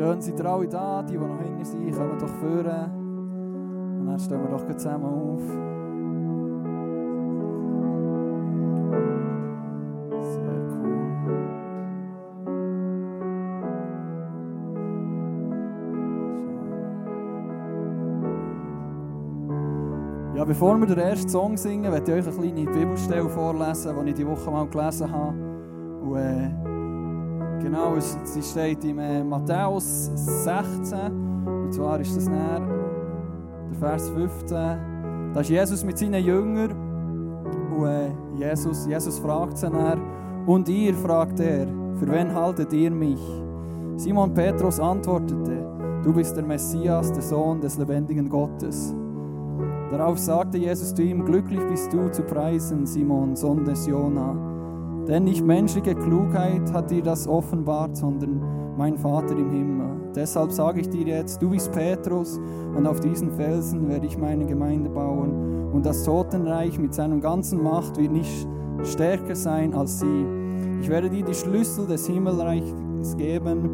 Schön, seid ihr alle da, die, die noch hinten sind, kommen doch führen. Und dann stehen wir doch zusammen auf. Ja, bevor wir den ersten Song singen, werde ich euch eine kleine Bibelstelle vorlesen, die ich die Woche mal gelesen habe. Und, äh, genau, es, sie steht in äh, Matthäus 16. Und zwar ist das näher der Vers 15. Da ist Jesus mit seinen Jüngern. Und äh, Jesus, Jesus fragt sie näher. Und ihr, fragt er, für wen haltet ihr mich? Simon Petrus antwortete, du bist der Messias, der Sohn des lebendigen Gottes. Darauf sagte Jesus zu ihm, glücklich bist du zu preisen, Simon, Sohn des Jona. Denn nicht menschliche Klugheit hat dir das offenbart, sondern mein Vater im Himmel. Deshalb sage ich dir jetzt, du bist Petrus, und auf diesen Felsen werde ich meine Gemeinde bauen. Und das Totenreich mit seiner ganzen Macht wird nicht stärker sein als sie. Ich werde dir die Schlüssel des Himmelreichs geben.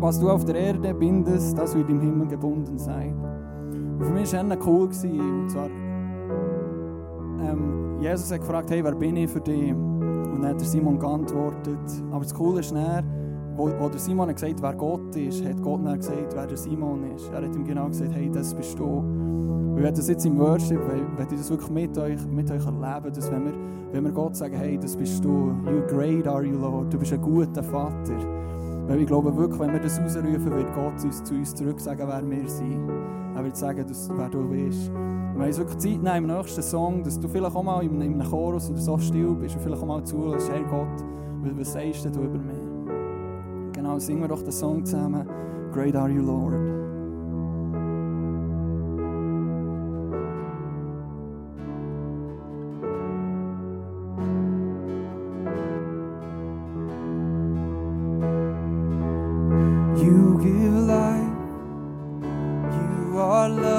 Was du auf der Erde bindest, das wird im Himmel gebunden sein. Und für mich war es cool. Und zwar, ähm, Jesus hat gefragt, hey, wer bin ich für dich? Und dann hat der Simon geantwortet. Aber das Coole ist dann, wo, wo der Simon hat gesagt wer Gott ist, hat Gott dann gesagt, wer der Simon ist. Er hat ihm genau gesagt, hey, das bist du. Und wenn das jetzt im Worship, wenn ich das wirklich mit euch, mit euch erleben, dass wenn wir, wenn wir Gott sagen, hey, das bist du, you great are you, Lord, du bist ein guter Vater. Weil ich glaube wirklich, wenn wir das ausrufen, wird Gott uns zu uns zurück sagen, wer wir sind. Er wird sagen, dass, wer du bist. Und wenn es wirklich Zeit nehmen im nächsten Song, dass du vielleicht auch mal in einem Chorus oder so still bist und vielleicht auch mal zuhörst, hey Gott, was sagst du über mich? Genau, singen wir doch den Song zusammen. Great are you, Lord. You give life, you are love,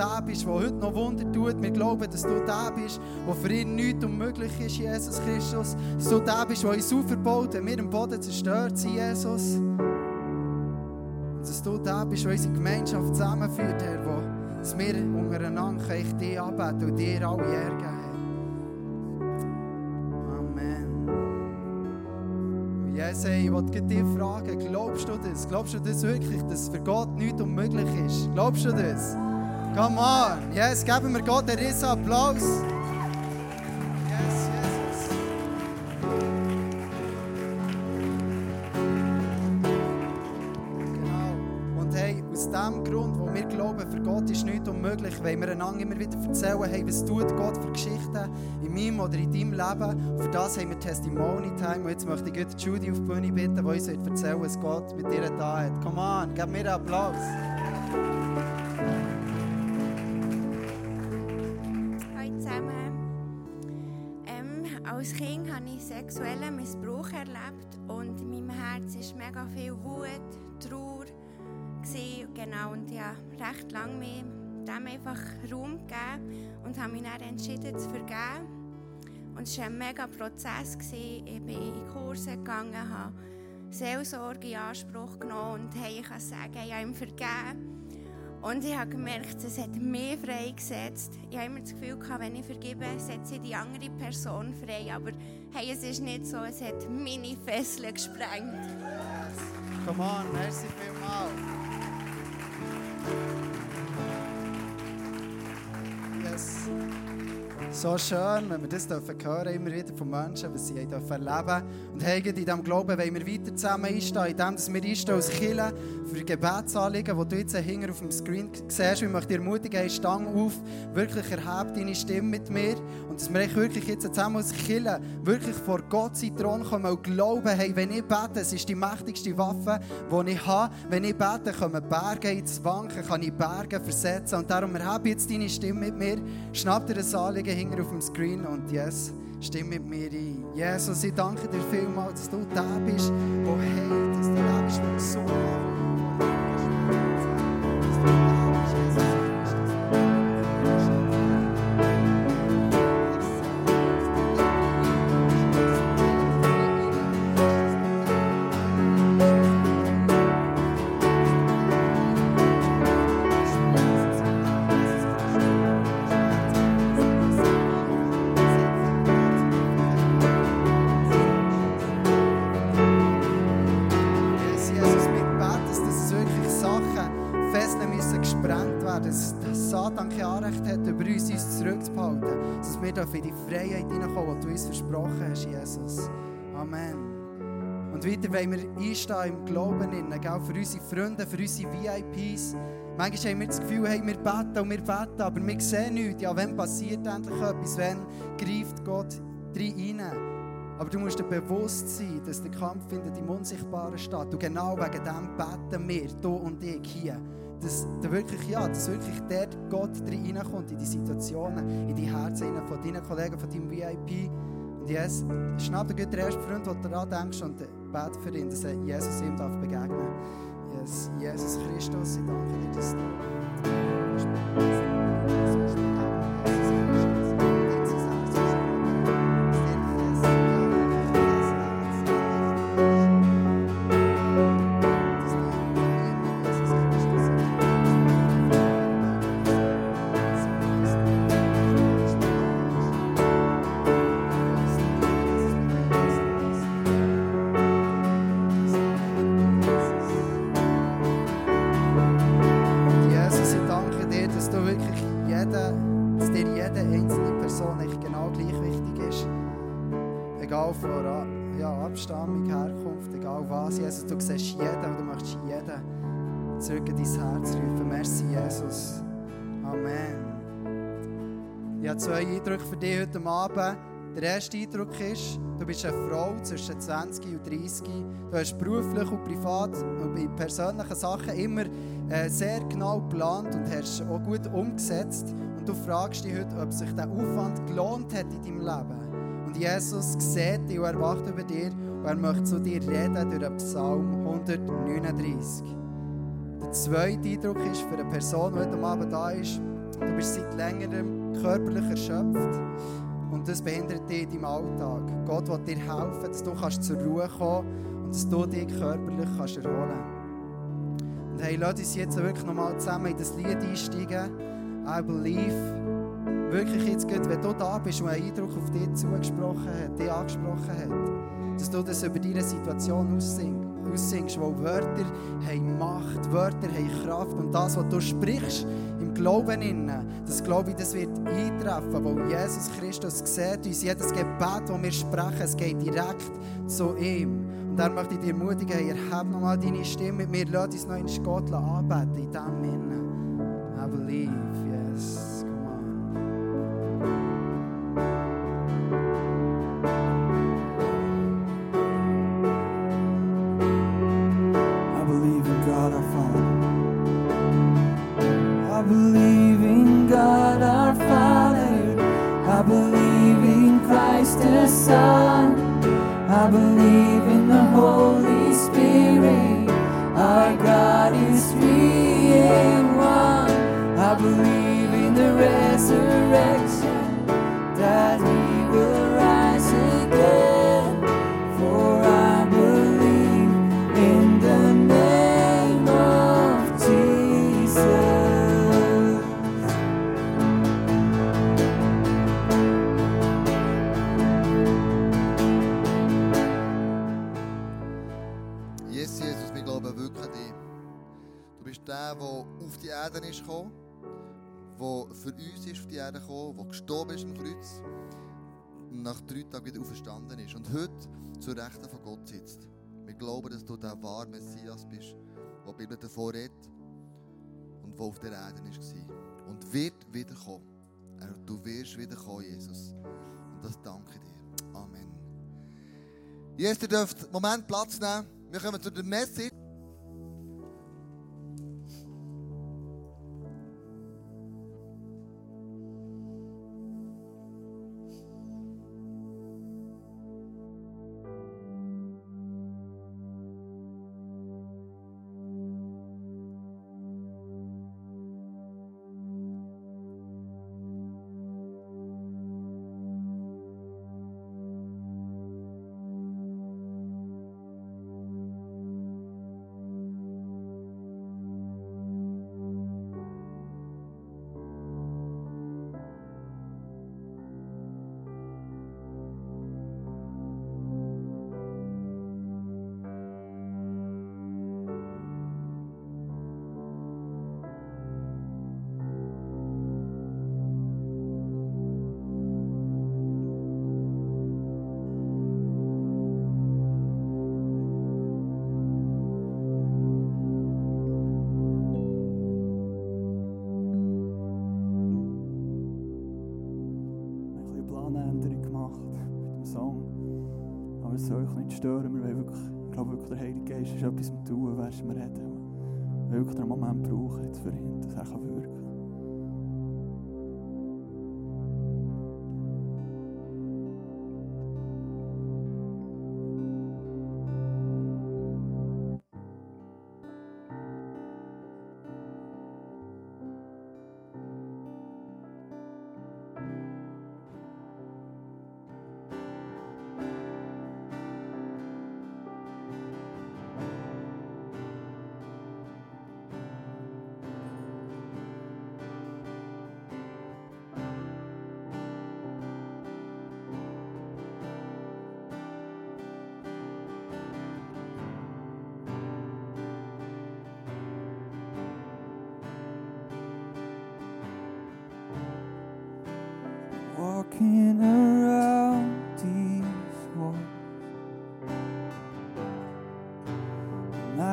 da bist, der heute noch Wunder tut. Wir glauben, dass du da bist, wo für ihn nichts unmöglich ist, Jesus Christus. Dass du da bist, der uns aufbaut, wenn wir im Boden zerstört sind, Jesus. Und dass du da bist, der unsere Gemeinschaft zusammenführt, Herr, wo dass wir untereinander ich dich anbeten und dir alle Ehre geben. Amen. Jesus, ich wollte dich fragen, glaubst du das? Glaubst du das wirklich, dass für Gott nichts unmöglich ist? Glaubst du das? Come on. Yes, geben wir Gott einen riesen Applaus. Yes, Jesus. Genau. Und hey, aus dem Grund, wo wir glauben, für Gott ist nichts unmöglich, wollen wir einander immer wieder erzählen, hey, was tut Gott für Geschichten in meinem oder in deinem Leben. Und für das haben wir Testimony Time. Und jetzt möchte ich gleich Judy auf die Bühne bitten, die uns erzählen was Gott mit dir da hat. Come on, gib mir einen Applaus. Sexuellen Missbrauch erlebt und in meinem Herz ist mega viel Wut, Trauer, genau, und habe recht lange mir dem einfach Raum gegeben und habe mich dann entschieden zu vergeben. Und es war ein mega Prozess. Gewesen. Ich bin in Kurse gegangen, habe Seelsorge in Anspruch genommen und hey, ich kann sagen, ich habe ihm vergeben. Und ich habe gemerkt, es hat mich freigesetzt. Ich habe immer das Gefühl, gehabt, wenn ich vergebe, setze ich die andere Person frei. Aber hey, es ist nicht so, es hat meine Fesseln gesprengt. Come on, merci vielmals. Yes. So schön, wenn wir das dürfen hören, immer wieder von Menschen, was sie dürfen erleben Und hey, in diesem Glauben wollen wir weiter zusammen einstehen, in dem, dass wir einstehen als Kirche für Gebetsanliegen, die du jetzt hinten auf dem Screen siehst. Ich möchte dich ermutigen, hey, stang auf, wirklich erhebe deine Stimme mit mir und dass wir wirklich jetzt zusammen als Kirche wirklich vor Gott sein Thron kommen und glauben, hey, wenn ich bete, es ist die mächtigste Waffe, die ich habe. Wenn ich bete, kommen Berge ins Wanken, kann ich Berge versetzen und darum erhebe jetzt deine Stimme mit mir, schnapp dir das Anliegen hinten auf dem Screen und yes, stimm mit mir ein. Jesus, ich danke dir vielmals, dass du da bist, wo heilt, dass du da bist, wo so Yes, wir einstehen im Glauben, innen, gell, für unsere Freunde, für unsere VIPs. Manchmal haben wir das Gefühl, hey, wir beten und wir beten, aber wir sehen nichts. Ja, wann passiert endlich etwas? Wann greift Gott rein? Aber du musst dir bewusst sein, dass der Kampf findet im Unsichtbaren statt. Und genau wegen dem beten wir, du und ich hier. Dass, da wirklich, ja, dass wirklich dort Gott reinkommt in die Situationen, in die Herzen von deinen Kollegen, von deinem VIP. Und yes, schnapp dir den ersten Freund, du daran denkst und bete für ihn, dass Jesus ihm darf begegnen darf. Yes, Jesus Christus, ich danke dir, dass du heute Abend. Der erste Eindruck ist, du bist eine Frau zwischen 20 und 30. Du hast beruflich und privat und bei persönlichen Sachen immer äh, sehr genau geplant und hast auch gut umgesetzt. Und du fragst dich heute, ob sich der Aufwand gelohnt hat in deinem Leben. Und Jesus sieht dich und er wacht über dir und er möchte zu dir reden durch den Psalm 139. Der zweite Eindruck ist für eine Person, die heute Abend da ist, du bist seit längerem körperlich erschöpft und das behindert dich in deinem Alltag. Gott will dir helfen, dass du kannst zur Ruhe kommen und dass du dich körperlich kannst erholen kannst. Und hey, lass uns jetzt wirklich nochmal zusammen in das Lied einsteigen. I believe. Wirklich jetzt gut, wenn du da bist und ein Eindruck auf dich zugesprochen hat, dich angesprochen hat, dass du das über deine Situation aussingst, aussingst wo Wörter haben Macht, Wörter haben Kraft und das, was du sprichst, im Glauben innen, das glaube ich, das wird eintreffen, weil Jesus Christus sieht uns, jedes Gebet, das wir sprechen, es geht direkt zu ihm. Und er möchte ich dir ermutigen, hey, erhebe nochmal deine Stimme mit mir, lass uns noch in Gott anbeten, in dem innen. I believe, drei Tagen wieder auferstanden ist und heute zur Rechten von Gott sitzt. Wir glauben, dass du der wahre Messias bist, der die Bibel davor redet und der auf der Erde war. Und wird wiederkommen. Er- Du wirst wiederkommen, Jesus. Und das danke dir. Amen. Jetzt, dürft einen Moment Platz nehmen. Wir kommen zu der Message. Es soll euch nicht stören. Wir wollen wirklich, ich wirklich, der Heilige Geist ist etwas am Tun, während wir reden. Wir wirklich den Moment brauchen jetzt für ihn, dass er kann wirken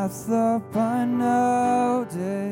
paths up I know day.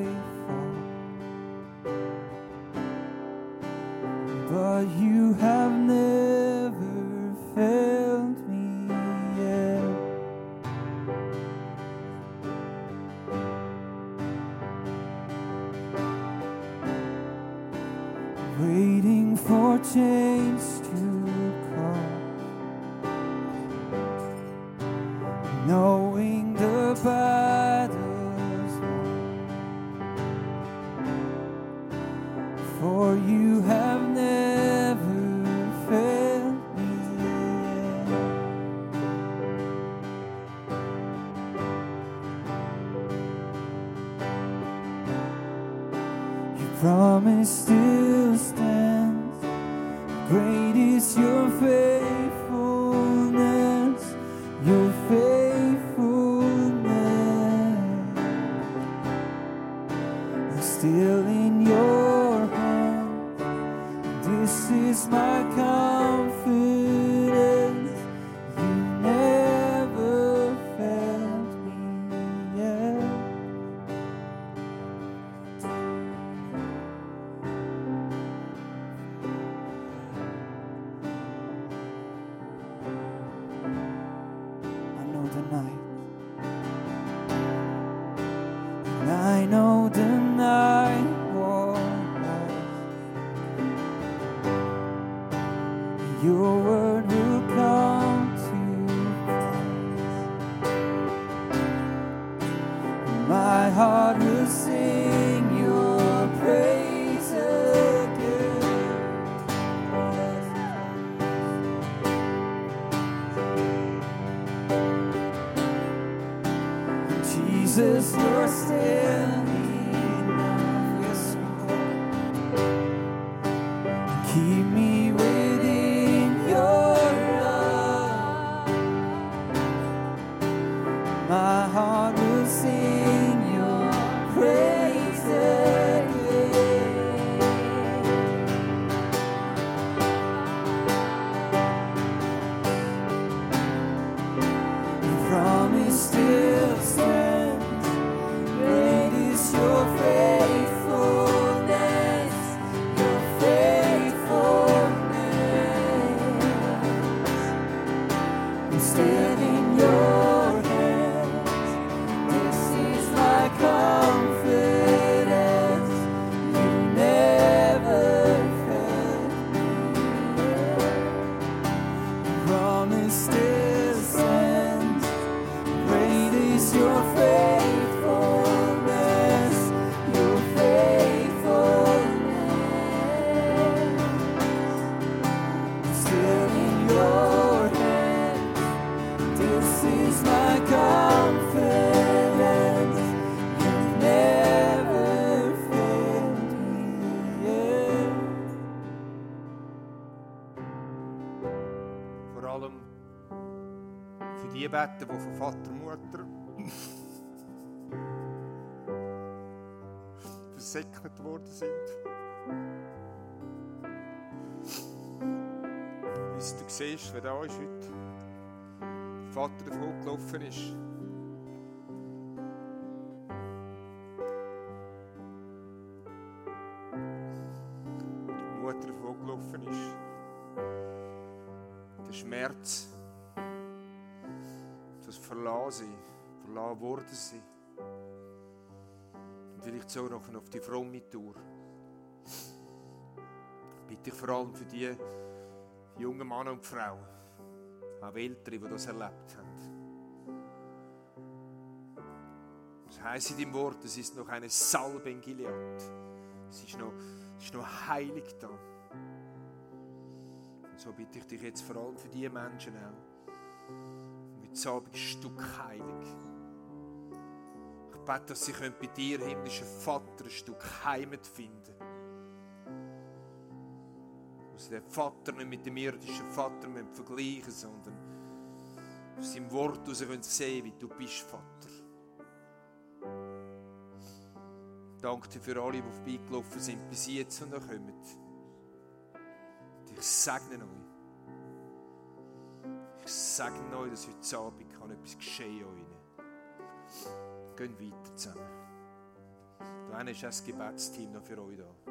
Still Vater Mutter versäckert worden sind. Wie du siehst, wer da ist heute. Der Vater davon gelaufen ist. Die Mutter davon gelaufen ist. Der Schmerz, das Verlassen, worden sein. Und vielleicht so noch auf die fromme Tour. Bitte ich vor allem für die jungen Männer und Frauen, auch Ältere, die das erlebt haben. Das heisst in dem Wort, es ist noch eine Salbe in Gilead. Es ist noch, es ist noch heilig da. Und so bitte ich dich jetzt vor allem für diese Menschen auch. So ein Stück heilig. Ich bete, dass sie bei dir, himmlischer Vater, ein Stück Heimat finden Wo sie den Vater nicht mit dem irdischen Vater vergleichen sondern aus seinem Wort heraus können wie du bist, Vater. Danke dir für alle, die vorbeigelaufen sind bis jetzt und noch kommen. Ich segne euch. Ich segne euch, dass heute Abend kann etwas geschehen an ihnen. Gehen weiter zusammen. Da ist das Gebetsteam noch für euch da.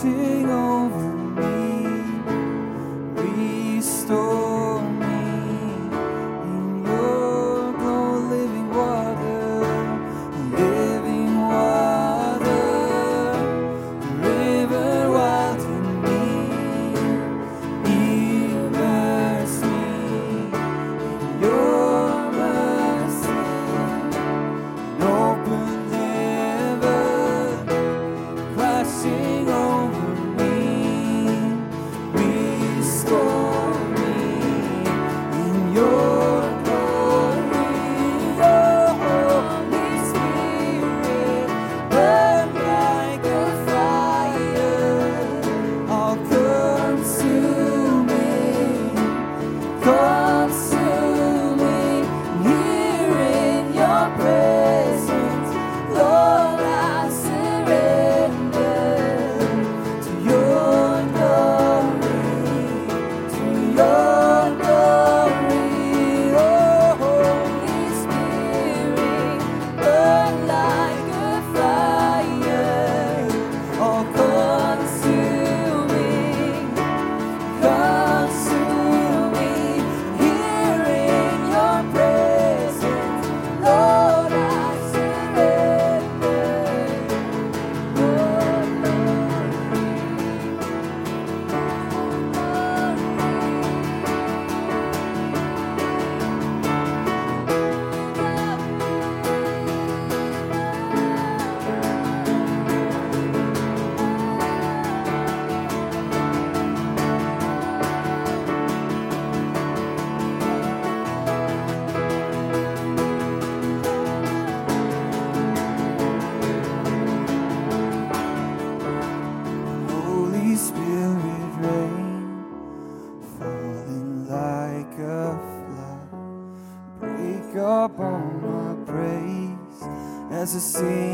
使我 up all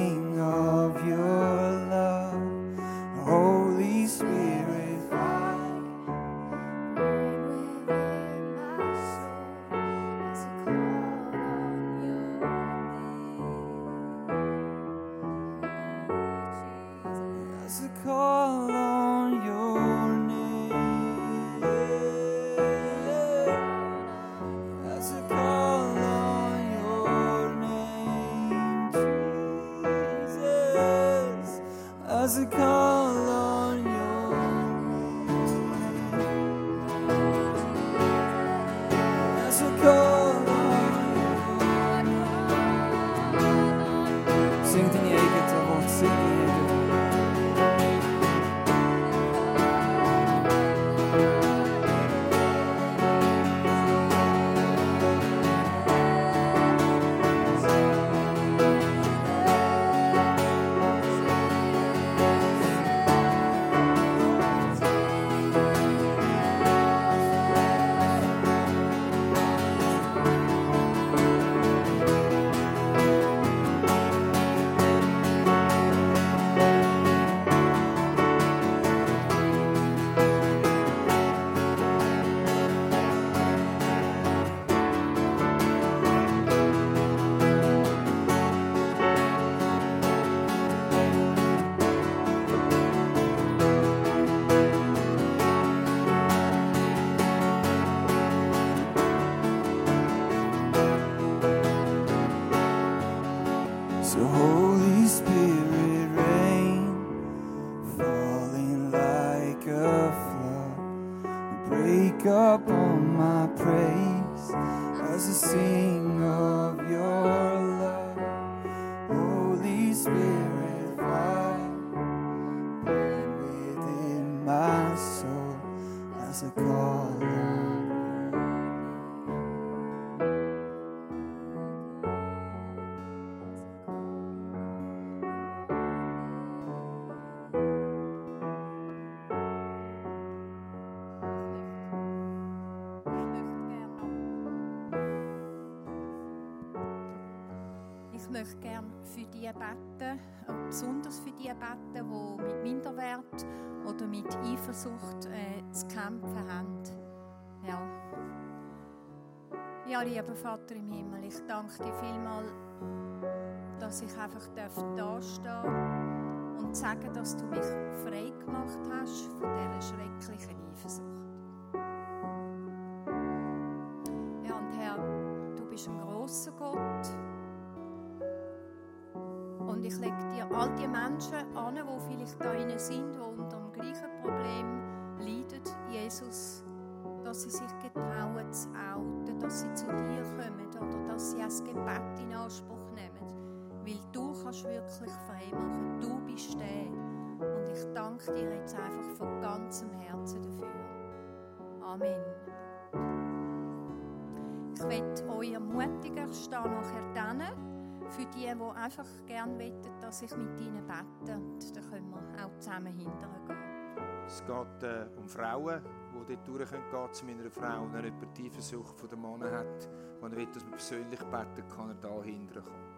die beten, besonders für die beten, die mit Minderwert oder mit Eifersucht äh, zu kämpfen haben. Ja. ja, lieber Vater im Himmel, ich danke dir vielmals, dass ich einfach da stehen und sagen, dass du mich frei gemacht hast von dieser schrecklichen Eifersucht. All die Menschen an, die vielleicht da innen sind, die unter dem gleichen Problem leiden, Jesus, dass sie sich getrauen zu outen, dass sie zu dir kommen oder dass sie das Gebet in Anspruch nehmen. Weil du kannst wirklich frei machen. Du bist der. Und ich danke dir jetzt einfach von ganzem Herzen dafür. Amen. Ich möchte euch ermutigen, ich stehe nachher dann für die, die einfach gerne weten, dass ich mit ihnen bete. Und dann können wir auch zusammen hinterher gehen. Es geht äh, um Frauen, die dort durch können zu meiner Frau, die Eifersucht von der Mann hat, wenn er will, dass man persönlich beten kann, er da hinterher kommen.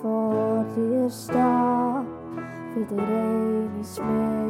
fortíð stað fyrir eini smeg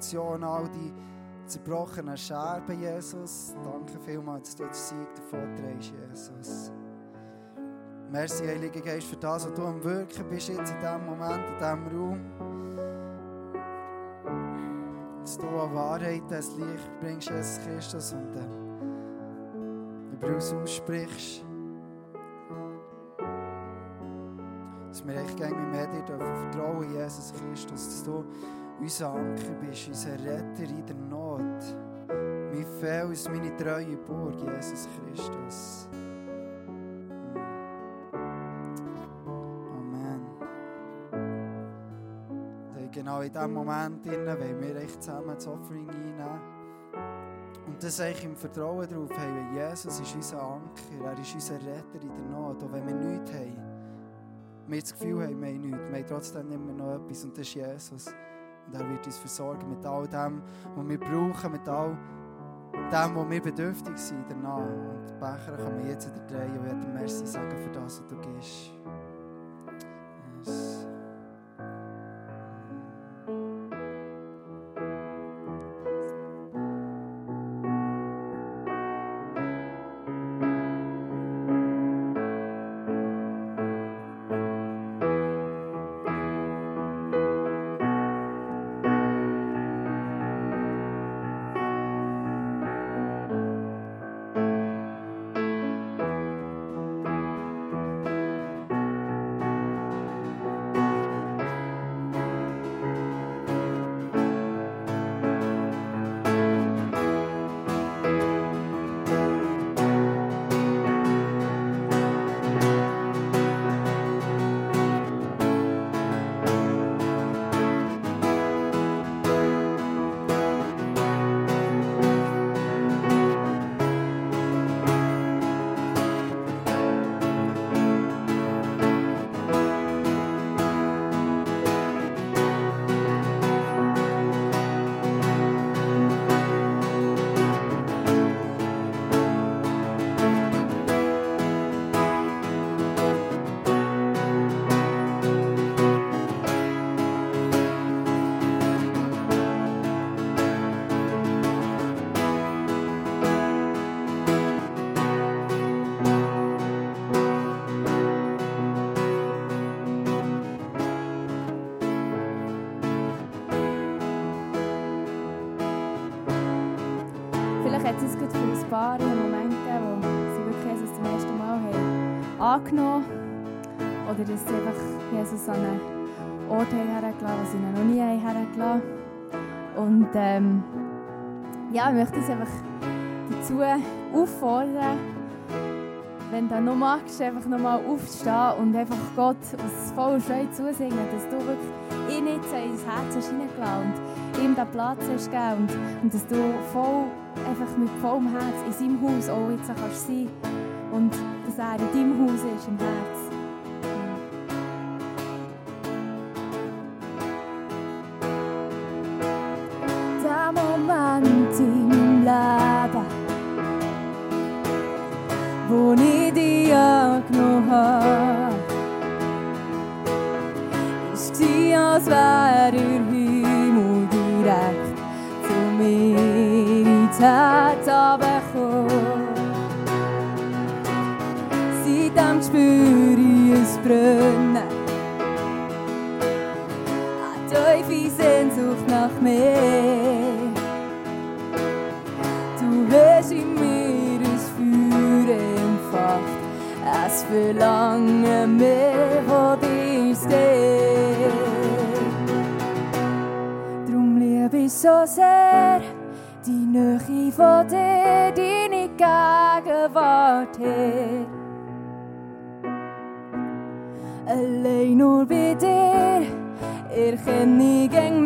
Situation, all die zerbrochenen Scherben, Jesus. Danke vielmals, dass du jetzt Sieg davon trägst, Jesus. Merci, Heiliger Geist, für das, was du am Wirken bist jetzt in diesem Moment, in diesem Raum. Dass du an Wahrheit das Licht bringst, Jesus Christus, und dann über uns aussprichst. Dass wir echt gerne mehr dir vertrauen, Jesus Christus, dass du unser Anker bist, unser Retter in der Not. Mein Fels, meine treue Burg, Jesus Christus. Amen. Und genau in diesem Moment wollen wir echt zusammen das Offering einnehmen. Und das eigentlich im Vertrauen darauf haben, Jesus ist unser Anker, er ist unser Retter in der Not. Auch wenn wir nichts haben, wir das Gefühl haben, wir haben nichts, wir haben trotzdem immer noch etwas und das ist Jesus. Und er wird uns versorgen mit all dem, was wir brauchen, mit all dem, wo wir bedürftig sind danach. Und die Becher kann man jetzt wieder drehen und werden Merci sagen für das, was du gibst. Gerade für ein paar einen Moment gegeben, wo sie wirklich Jesus zum ersten Mal haben angenommen Oder dass sie einfach Jesus an einen Ort haben hergelassen wo sie ihn noch nie haben hergelassen. Und ähm, ja, ich möchte uns einfach dazu auffordern, wenn du noch magst, einfach nochmal aufstehen und einfach Gott aus voller Freude zusingen, dass du wirklich jetzt ins Herz hast und ihm den Platz hast gegeben und, und dass du voll, einfach mit vollem Herz in seinem Haus auch jetzt kannst sein und dass er in deinem Haus ist, im Herz. Der Moment in Leben, wo ich dich angenommen habe, ist war, als Spüre ich es brennen, eine tiefe Sehnsucht nach mehr. Du hast in mir ein Feuer entfacht, es Verlangen mehr von dir steht. Drum liebe ich so sehr die Nähe von dir, deine Gegenwart her. Allein nur bei dir erkenne ich gäng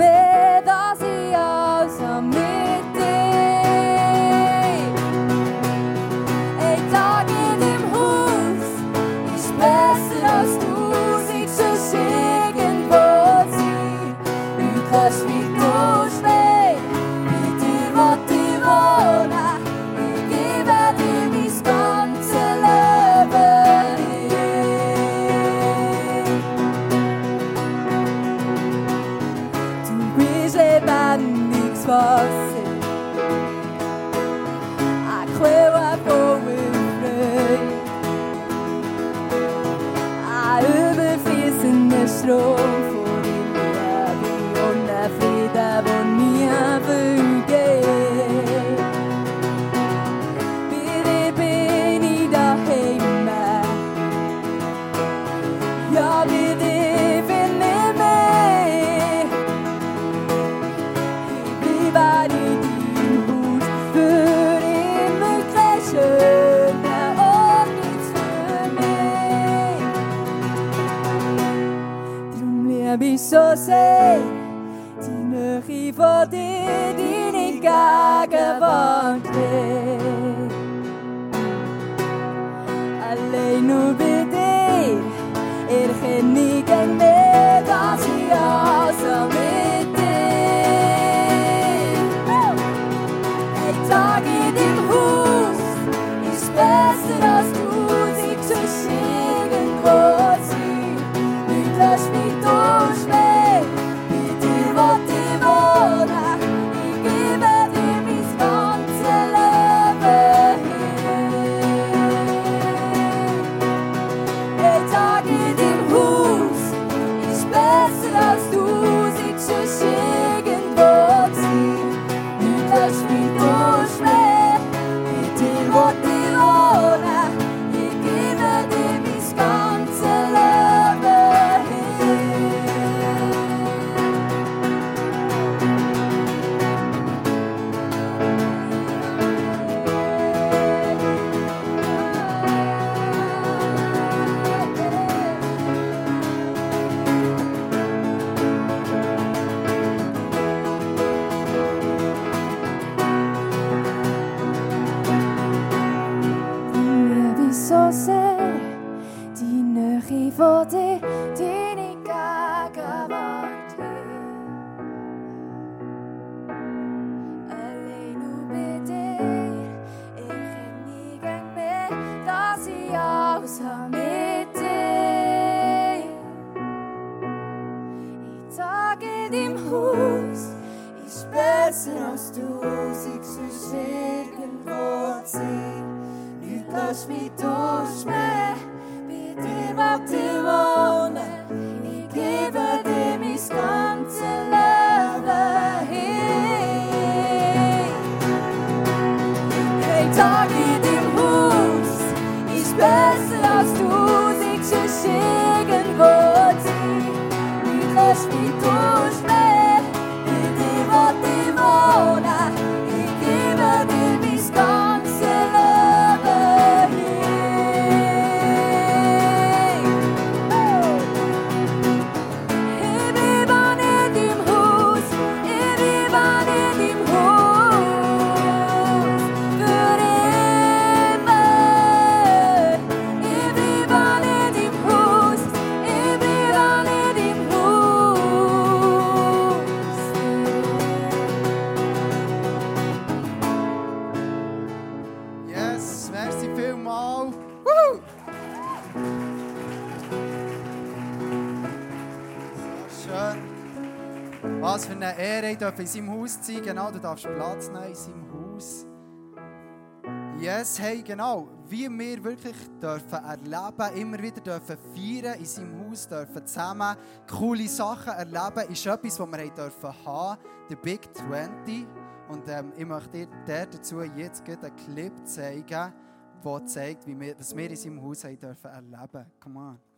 deine besser als tausend sonst irgendwo zu sein. Nicht lass mich durchschmähen, bei dir will ich wohnen. Gebe dir mein ganzes Ehre, ich darf in seinem Haus sein. Genau, du darfst Platz nehmen in seinem Haus. Yes, hey, genau. Wie wir wirklich dürfen erleben, immer wieder dürfen feiern, in seinem Haus dürfen zusammen coole Sachen erleben, ist etwas, was wir haben dürfen haben, der Big 20. Und ähm, ich möchte dir dazu jetzt einen Clip zeigen, der zeigt, wie wir, was wir in seinem Haus haben dürfen erleben. Come on.